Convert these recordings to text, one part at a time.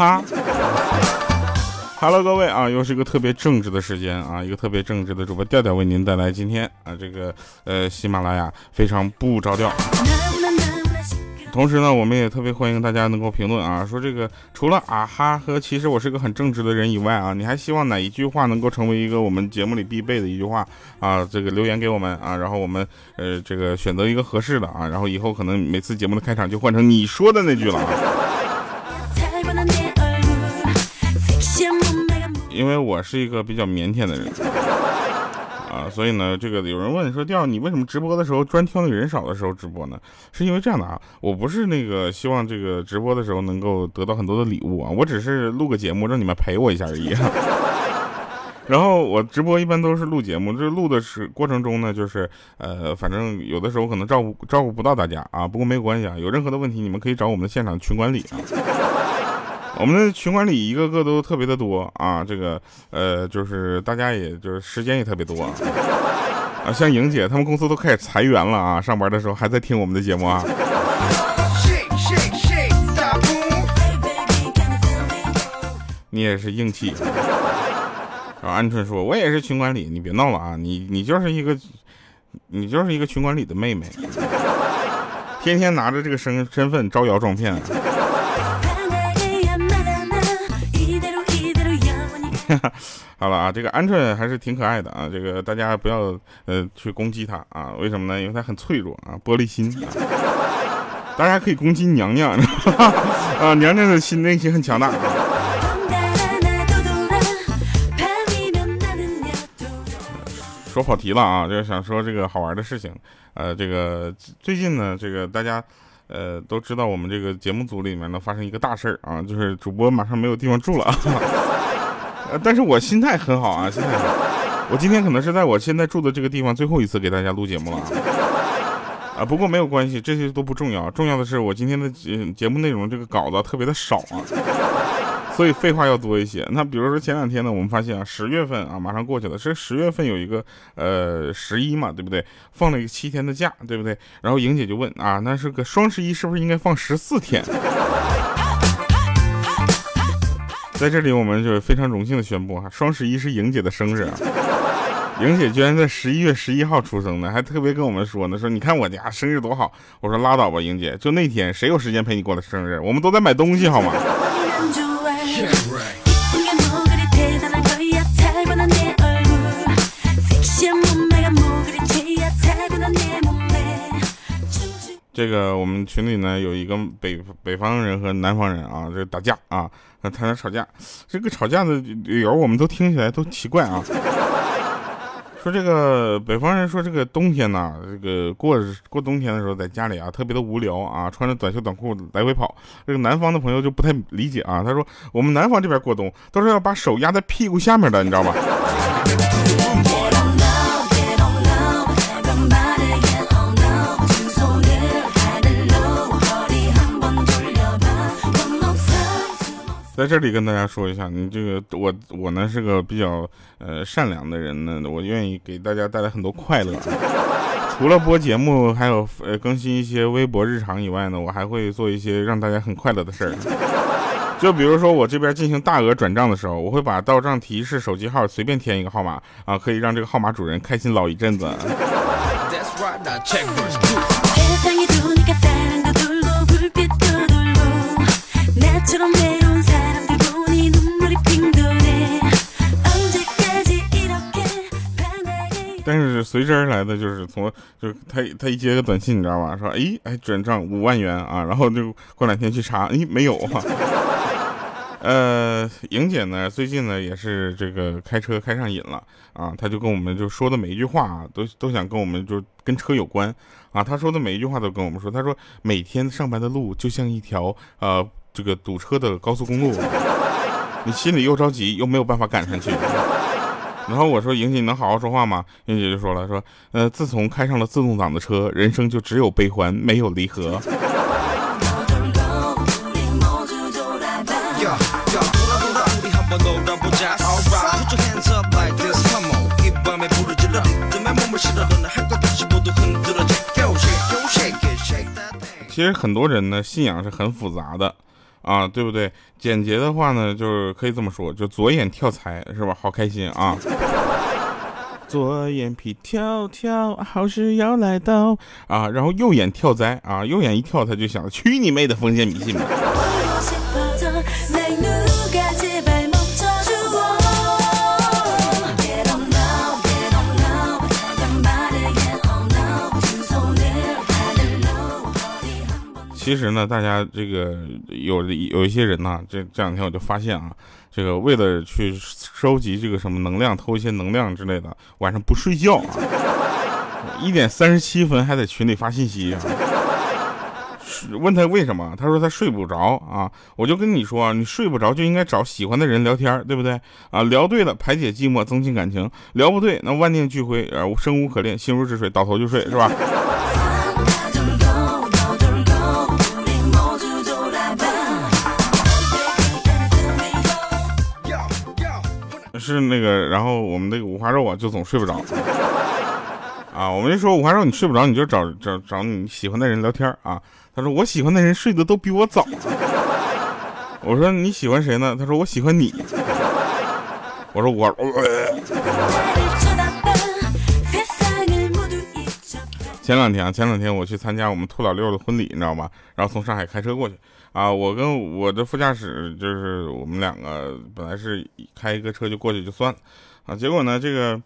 哈，Hello，各位啊，又是一个特别正直的时间啊，一个特别正直的主播调调为您带来今天啊这个呃喜马拉雅非常不着调。同时呢，我们也特别欢迎大家能够评论啊，说这个除了啊哈和其实我是个很正直的人以外啊，你还希望哪一句话能够成为一个我们节目里必备的一句话啊？这个留言给我们啊，然后我们呃这个选择一个合适的啊，然后以后可能每次节目的开场就换成你说的那句了啊。因为我是一个比较腼腆的人。啊，所以呢，这个有人问说，调你为什么直播的时候专挑那人少的时候直播呢？是因为这样的啊，我不是那个希望这个直播的时候能够得到很多的礼物啊，我只是录个节目让你们陪我一下而已。然后我直播一般都是录节目，这录的是过程中呢，就是呃，反正有的时候可能照顾照顾不到大家啊，不过没有关系啊，有任何的问题你们可以找我们的现场群管理啊。我们的群管理一个个都特别的多啊，这个呃，就是大家也就是时间也特别多啊，像莹姐他们公司都开始裁员了啊，上班的时候还在听我们的节目啊。你也是硬气。然后鹌鹑说：“我也是群管理，你别闹了啊，你你就是一个，你就是一个群管理的妹妹，天天拿着这个身身份招摇撞骗。” 好了啊，这个鹌鹑还是挺可爱的啊，这个大家不要呃去攻击它啊，为什么呢？因为它很脆弱啊，玻璃心。大家可以攻击娘娘 啊，娘娘的心内心很强大啊。说跑题了啊，就是想说这个好玩的事情。呃，这个最近呢，这个大家呃都知道，我们这个节目组里面呢发生一个大事儿啊，就是主播马上没有地方住了。但是我心态很好啊，心态好。我今天可能是在我现在住的这个地方最后一次给大家录节目了啊，不过没有关系，这些都不重要，重要的是我今天的节节目内容这个稿子特别的少啊，所以废话要多一些。那比如说前两天呢，我们发现啊，十月份啊马上过去了，是十月份有一个呃十一嘛，对不对？放了一个七天的假，对不对？然后莹姐就问啊，那是个双十一是不是应该放十四天？在这里，我们就非常荣幸的宣布哈，双十一是莹姐的生日，啊莹姐居然在十一月十一号出生的，还特别跟我们说呢，说你看我家生日多好。我说拉倒吧，莹姐，就那天谁有时间陪你过的生日？我们都在买东西，好吗？这个我们群里呢有一个北北方人和南方人啊，这打架啊，他俩吵架，这个吵架的理由我们都听起来都奇怪啊。说这个北方人说这个冬天呐，这个过过冬天的时候在家里啊特别的无聊啊，穿着短袖短裤来回跑。这个南方的朋友就不太理解啊，他说我们南方这边过冬都是要把手压在屁股下面的，你知道吧？在这里跟大家说一下，你这个我我呢是个比较呃善良的人呢，我愿意给大家带来很多快乐。除了播节目，还有呃更新一些微博日常以外呢，我还会做一些让大家很快乐的事儿。就比如说我这边进行大额转账的时候，我会把到账提示手机号随便填一个号码啊，可以让这个号码主人开心老一阵子。但是随之而来的就是从就他他一接个短信，你知道吧？说哎哎转账五万元啊，然后就过两天去查，哎没有啊。呃，莹姐呢最近呢也是这个开车开上瘾了啊，她就跟我们就说的每一句话啊，都都想跟我们就跟车有关啊。她说的每一句话都跟我们说，她说每天上班的路就像一条呃这个堵车的高速公路，你心里又着急又没有办法赶上去。然后我说：“莹姐，你能好好说话吗？”莹姐就说了：“说，呃，自从开上了自动挡的车，人生就只有悲欢，没有离合。”其实很多人呢，信仰是很复杂的。啊，对不对？简洁的话呢，就是可以这么说，就左眼跳财是吧？好开心啊！左眼皮跳跳，好事要来到啊！然后右眼跳灾啊，右眼一跳他就想去你妹的封建迷信吧！其实呢，大家这个有有一些人呢，这这两天我就发现啊，这个为了去收集这个什么能量，偷一些能量之类的，晚上不睡觉啊，一点三十七分还在群里发信息啊，问他为什么，他说他睡不着啊，我就跟你说啊，你睡不着就应该找喜欢的人聊天，对不对啊？聊对了，排解寂寞，增进感情；聊不对，那万念俱灰，呃，生无可恋，心如止水，倒头就睡，是吧？是那个，然后我们那个五花肉啊，就总睡不着。啊，我们就说五花肉，你睡不着，你就找找找你喜欢的人聊天啊。他说我喜欢的人睡得都比我早。我说你喜欢谁呢？他说我喜欢你。我说我。前两天啊，前两天我去参加我们兔老六的婚礼，你知道吗？然后从上海开车过去。啊，我跟我的副驾驶就是我们两个本来是开一个车就过去就算了，啊，结果呢这个，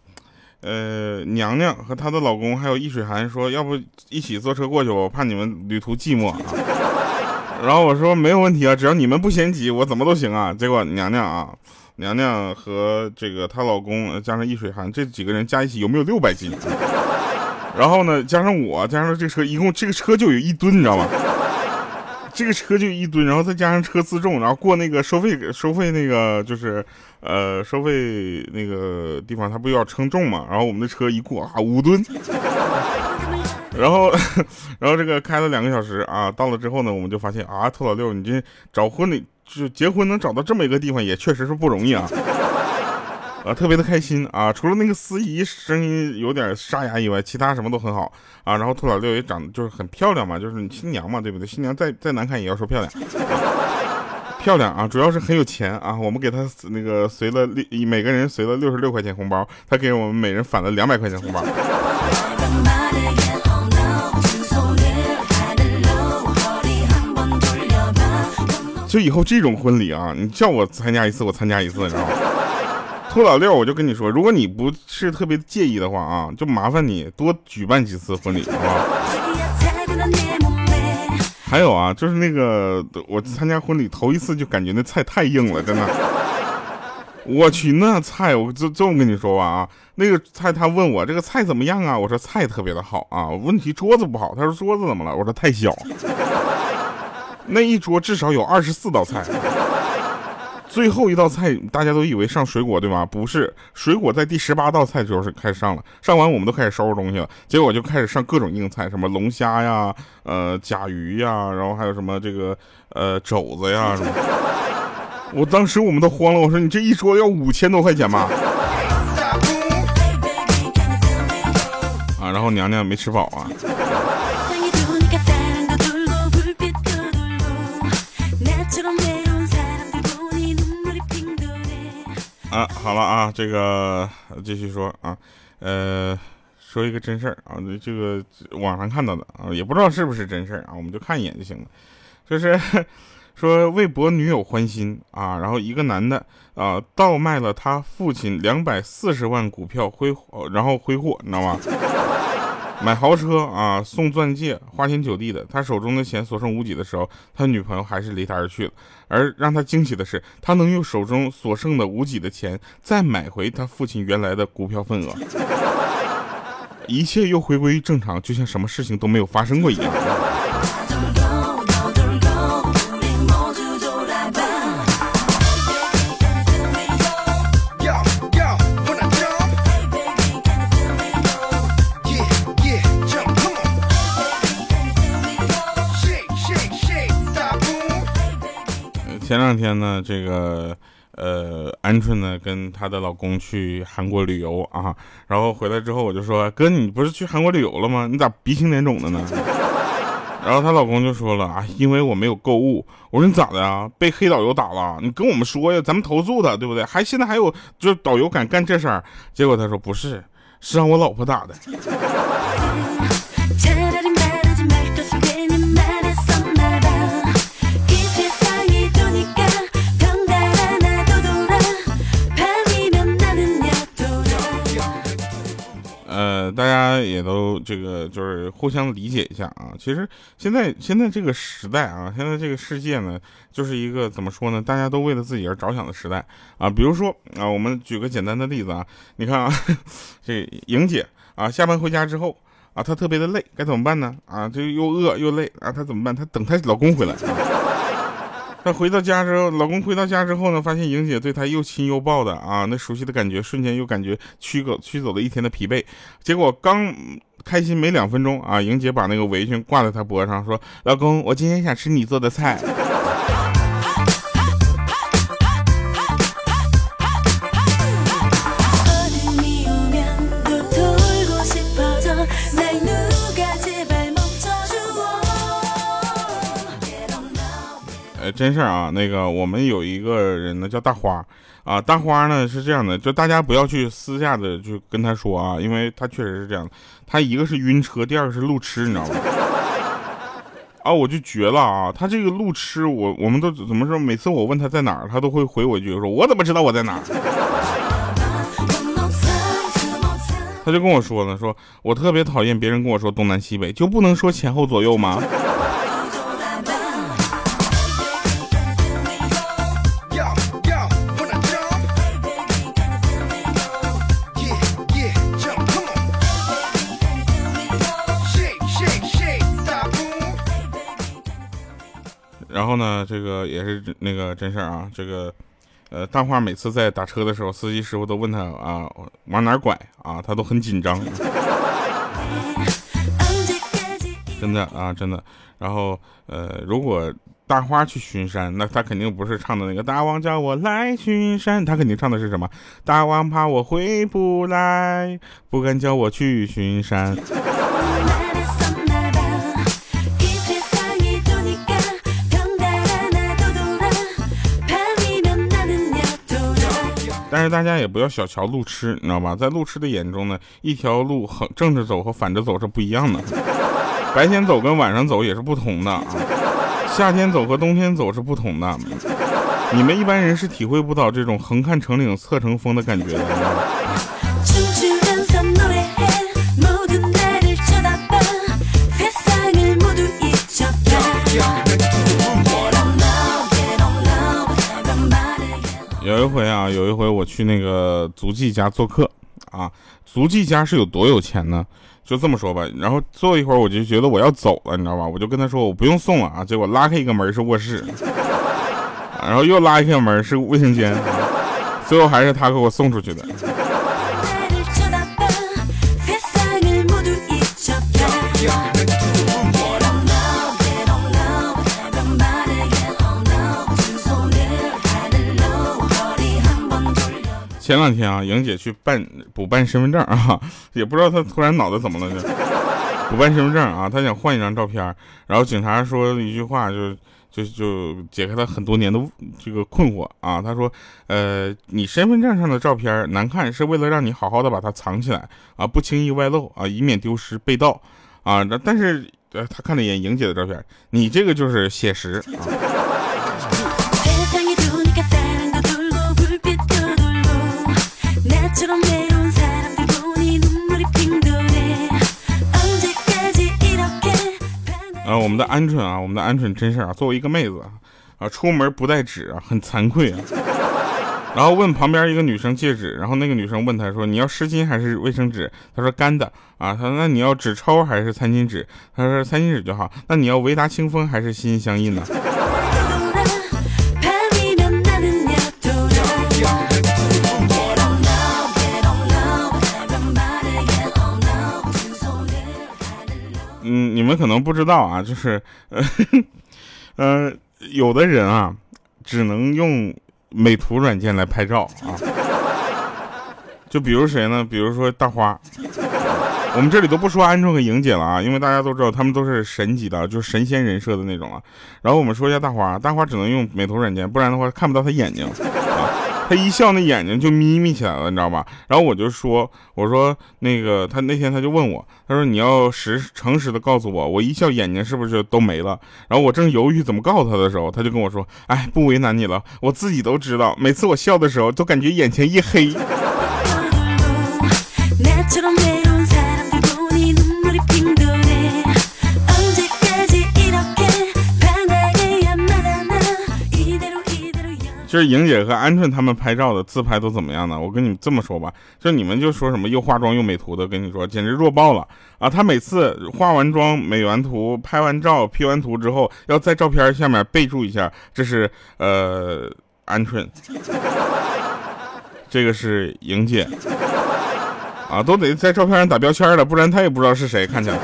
呃，娘娘和她的老公还有易水寒说，要不一起坐车过去吧，我怕你们旅途寂寞啊。然后我说没有问题啊，只要你们不嫌挤，我怎么都行啊。结果娘娘啊，娘娘和这个她老公加上易水寒这几个人加一起有没有六百斤？然后呢，加上我加上这车，一共这个车就有一吨，你知道吗？这个车就一吨，然后再加上车自重，然后过那个收费收费那个就是，呃，收费那个地方，他不要称重嘛？然后我们的车一过啊，五吨。然后，然后这个开了两个小时啊，到了之后呢，我们就发现啊，兔老六，你这找婚礼就结婚能找到这么一个地方，也确实是不容易啊。啊，特别的开心啊！除了那个司仪声音有点沙哑以外，其他什么都很好啊。然后兔老六也长得就是很漂亮嘛，就是你新娘嘛，对不对？新娘再再难看也要说漂亮，漂亮啊！主要是很有钱啊。我们给他那个随了六，每个人随了六十六块钱红包，他给我们每人返了两百块钱红包。就以后这种婚礼啊，你叫我参加一次，我参加一次，你知道吗？兔老六，我就跟你说，如果你不是特别介意的话啊，就麻烦你多举办几次婚礼，好不好？还有啊，就是那个我参加婚礼头一次就感觉那菜太硬了，真的。我去，那菜我就这么跟你说吧啊，那个菜他问我这个菜怎么样啊？我说菜特别的好啊，问题桌子不好。他说桌子怎么了？我说太小。那一桌至少有二十四道菜。最后一道菜，大家都以为上水果对吧？不是，水果在第十八道菜时候是开始上了。上完我们都开始收拾东西了，结果就开始上各种硬菜，什么龙虾呀、呃甲鱼呀，然后还有什么这个呃肘子呀什么。我当时我们都慌了，我说你这一桌要五千多块钱吧？啊，然后娘娘没吃饱啊。啊，好了啊，这个继续说啊，呃，说一个真事儿啊，这个网上看到的啊，也不知道是不是真事儿啊，我们就看一眼就行了。就是 说为博女友欢心啊，然后一个男的啊，倒卖了他父亲两百四十万股票挥，然后挥霍，你知道吗？买豪车啊，送钻戒，花天酒地的。他手中的钱所剩无几的时候，他女朋友还是离他而去了。而让他惊喜的是，他能用手中所剩的无几的钱再买回他父亲原来的股票份额，一切又回归于正常，就像什么事情都没有发生过一样。两天呢，这个呃，鹌鹑呢跟她的老公去韩国旅游啊，然后回来之后我就说，哥，你不是去韩国旅游了吗？你咋鼻青脸肿的呢？然后她老公就说了啊，因为我没有购物。我说你咋的呀？被黑导游打了？你跟我们说呀，咱们投诉他，对不对？还现在还有就是导游敢干这事儿？结果他说不是，是让我老婆打的。大家也都这个就是互相理解一下啊。其实现在现在这个时代啊，现在这个世界呢，就是一个怎么说呢？大家都为了自己而着想的时代啊。比如说啊，我们举个简单的例子啊，你看啊，这莹姐啊，下班回家之后啊，她特别的累，该怎么办呢？啊，这又饿又累啊，她怎么办？她等她老公回来。她回到家之后，老公回到家之后呢，发现莹姐对她又亲又抱的啊，那熟悉的感觉瞬间又感觉驱走驱走了一天的疲惫。结果刚开心没两分钟啊，莹姐把那个围裙挂在他脖上，说：“老公，我今天想吃你做的菜。”真事儿啊，那个我们有一个人呢叫大花啊，大花呢是这样的，就大家不要去私下的就跟他说啊，因为他确实是这样的，他一个是晕车，第二个是路痴，你知道吗？啊，我就绝了啊，他这个路痴，我我们都怎么说？每次我问他在哪儿，他都会回我一句说，我怎么知道我在哪儿？他就跟我说呢，说我特别讨厌别人跟我说东南西北，就不能说前后左右吗？后呢，这个也是那个真事儿啊。这个，呃，大花每次在打车的时候，司机师傅都问他啊，往哪拐啊，他都很紧张。真的啊，真的。然后，呃，如果大花去巡山，那他肯定不是唱的那个大王叫我来巡山，他肯定唱的是什么？大王怕我回不来，不敢叫我去巡山。但是大家也不要小瞧路痴，你知道吧？在路痴的眼中呢，一条路横正着走和反着走是不一样的，白天走跟晚上走也是不同的啊，夏天走和冬天走是不同的，你们一般人是体会不到这种横看成岭侧成峰的感觉的。回啊，有一回我去那个足迹家做客啊，足迹家是有多有钱呢？就这么说吧，然后坐一会儿我就觉得我要走了，你知道吧？我就跟他说我不用送了啊，结果拉开一个门是卧室，然后又拉开门是卫生间，最后还是他给我送出去的。前两天啊，莹姐去办补办身份证啊，也不知道她突然脑子怎么了就补办身份证啊，她想换一张照片，然后警察说一句话，就就就解开她很多年的这个困惑啊。他说，呃，你身份证上的照片难看，是为了让你好好的把它藏起来啊，不轻易外露啊，以免丢失被盗啊。但是呃，他看了一眼莹姐的照片，你这个就是写实啊。啊，我们的鹌鹑啊，我们的鹌鹑真是啊，作为一个妹子啊，出门不带纸啊，很惭愧啊。然后问旁边一个女生借纸，然后那个女生问他说：“你要湿巾还是卫生纸？”他说：“干的。”啊，他说：“那你要纸抽还是餐巾纸？”他说：“餐巾纸就好。”那你要维达清风还是心心相印呢？你们可能不知道啊，就是，呃，呃，有的人啊，只能用美图软件来拍照啊。就比如谁呢？比如说大花，我们这里都不说鹌鹑和莹姐了啊，因为大家都知道他们都是神级的，就是神仙人设的那种啊。然后我们说一下大花，大花只能用美图软件，不然的话看不到她眼睛啊。他一笑，那眼睛就眯眯起来了，你知道吧？然后我就说，我说那个他那天他就问我，他说你要实诚实的告诉我，我一笑眼睛是不是都没了？然后我正犹豫怎么告诉他的时候，他就跟我说，哎，不为难你了，我自己都知道，每次我笑的时候都感觉眼前一黑。就是莹姐和鹌鹑他们拍照的自拍都怎么样呢？我跟你们这么说吧，就你们就说什么又化妆又美图的，跟你说简直弱爆了啊！他每次化完妆、美完图、拍完照、P 完图之后，要在照片下面备注一下，这是呃鹌鹑，这个是莹姐，啊，都得在照片上打标签了，不然他也不知道是谁，看起来。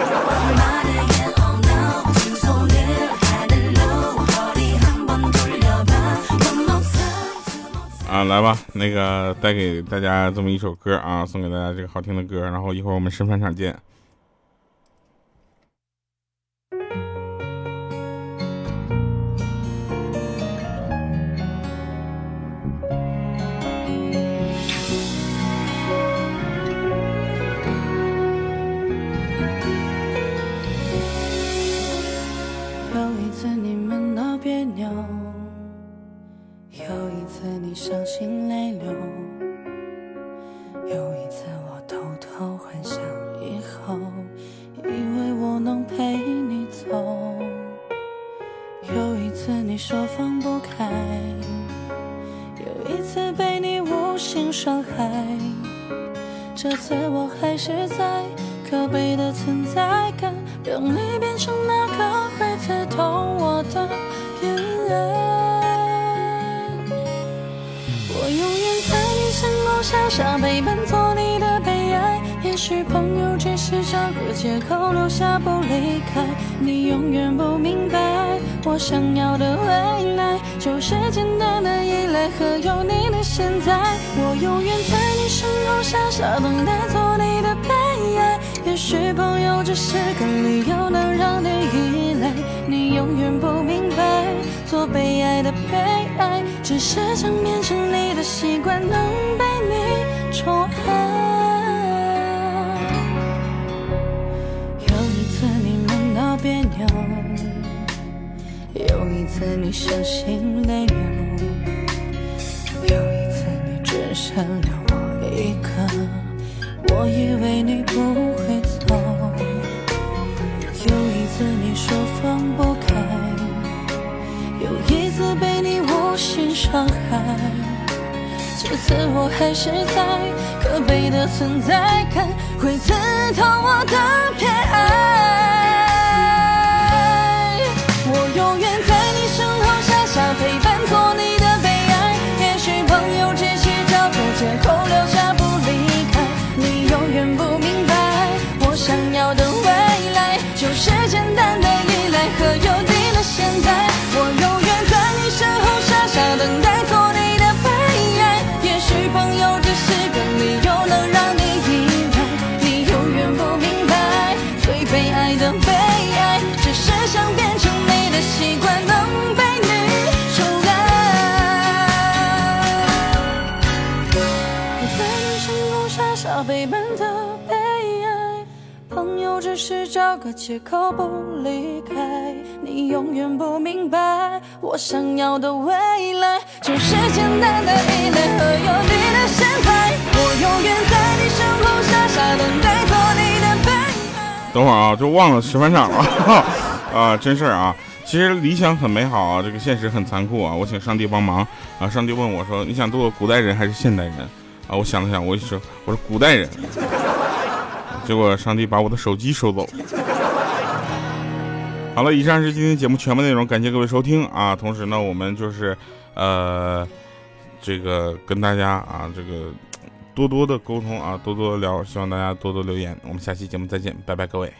啊，来吧，那个带给大家这么一首歌啊，送给大家这个好听的歌，然后一会儿我们深饭场见。伤心泪流有一次我偷偷幻想以后以为我能陪你走有一次你说放不开有一次被你无心伤害这次我还是在可悲的存在感让你变成那个会刺痛我的眼泪傻傻陪伴，做你的悲哀。也许朋友只是找个借口留下不离开，你永远不明白，我想要的未来就是简单的依赖和有你的现在。我永远在你身后傻傻等待，做你的悲哀。也许朋友只是个理由，能让你依赖，你永远不明白，做被爱的被爱，只是想变成你的习惯，能被你宠爱。有一次你梦到别扭，有一次你伤心泪流，有一次你只剩留我一个，我以为你不会伤害，这次我还是在可悲的存在感会刺痛我的偏爱。找个借口不离开，你永远不明白，我想要的未来就是简单的依赖和有你的现在。我永远在你身后傻傻等待，做你的。等会儿啊，就忘了十分场了 啊！真事儿啊，其实理想很美好啊，这个现实很残酷啊。我请上帝帮忙啊！上帝问我说：“你想做古代人还是现代人？”啊，我想了想，我就说：“我是古代人。”结果上帝把我的手机收走。好了，以上是今天节目全部内容，感谢各位收听啊。同时呢，我们就是呃这个跟大家啊这个多多的沟通啊，多多聊，希望大家多多留言。我们下期节目再见，拜拜各位。